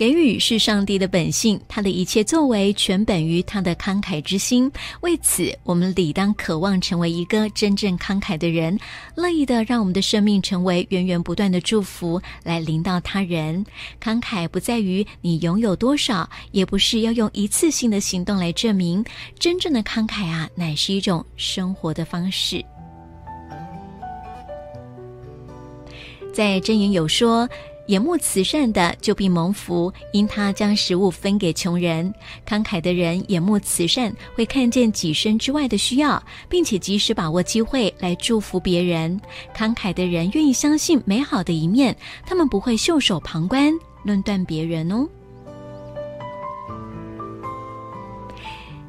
给予是上帝的本性，他的一切作为全本于他的慷慨之心。为此，我们理当渴望成为一个真正慷慨的人，乐意的让我们的生命成为源源不断的祝福，来临到他人。慷慨不在于你拥有多少，也不是要用一次性的行动来证明。真正的慷慨啊，乃是一种生活的方式。在箴言有说。眼目慈善的就必蒙福，因他将食物分给穷人。慷慨的人眼目慈善，会看见己身之外的需要，并且及时把握机会来祝福别人。慷慨的人愿意相信美好的一面，他们不会袖手旁观，论断别人哦。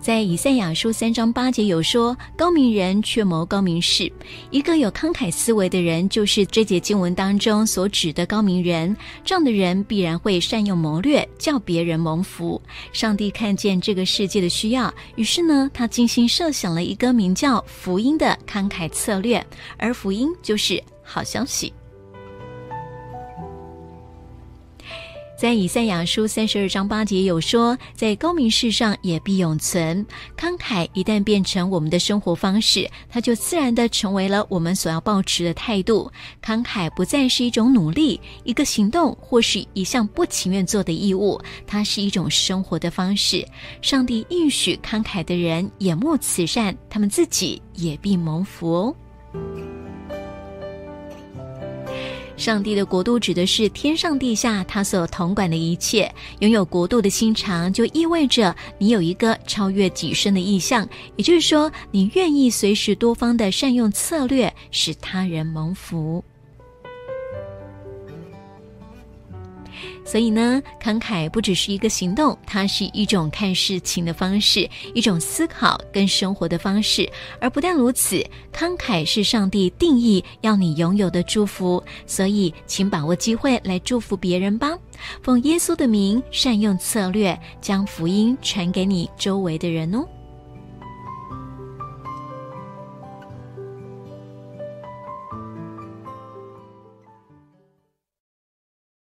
在以赛亚书三章八节有说：“高明人却谋高明事。”一个有慷慨思维的人，就是这节经文当中所指的高明人。这样的人必然会善用谋略，叫别人蒙福。上帝看见这个世界的需要，于是呢，他精心设想了一个名叫“福音”的慷慨策略，而福音就是好消息。在以赛亚书三十二章八节有说，在高明世上也必永存。慷慨一旦变成我们的生活方式，它就自然的成为了我们所要保持的态度。慷慨不再是一种努力、一个行动或是一项不情愿做的义务，它是一种生活的方式。上帝应许慷慨的人眼目慈善，他们自己也必蒙福哦。上帝的国度指的是天上地下他所统管的一切。拥有国度的心肠，就意味着你有一个超越己身的意向，也就是说，你愿意随时多方的善用策略，使他人蒙福。所以呢，慷慨不只是一个行动，它是一种看事情的方式，一种思考跟生活的方式。而不但如此，慷慨是上帝定义要你拥有的祝福。所以，请把握机会来祝福别人吧。奉耶稣的名，善用策略，将福音传给你周围的人哦。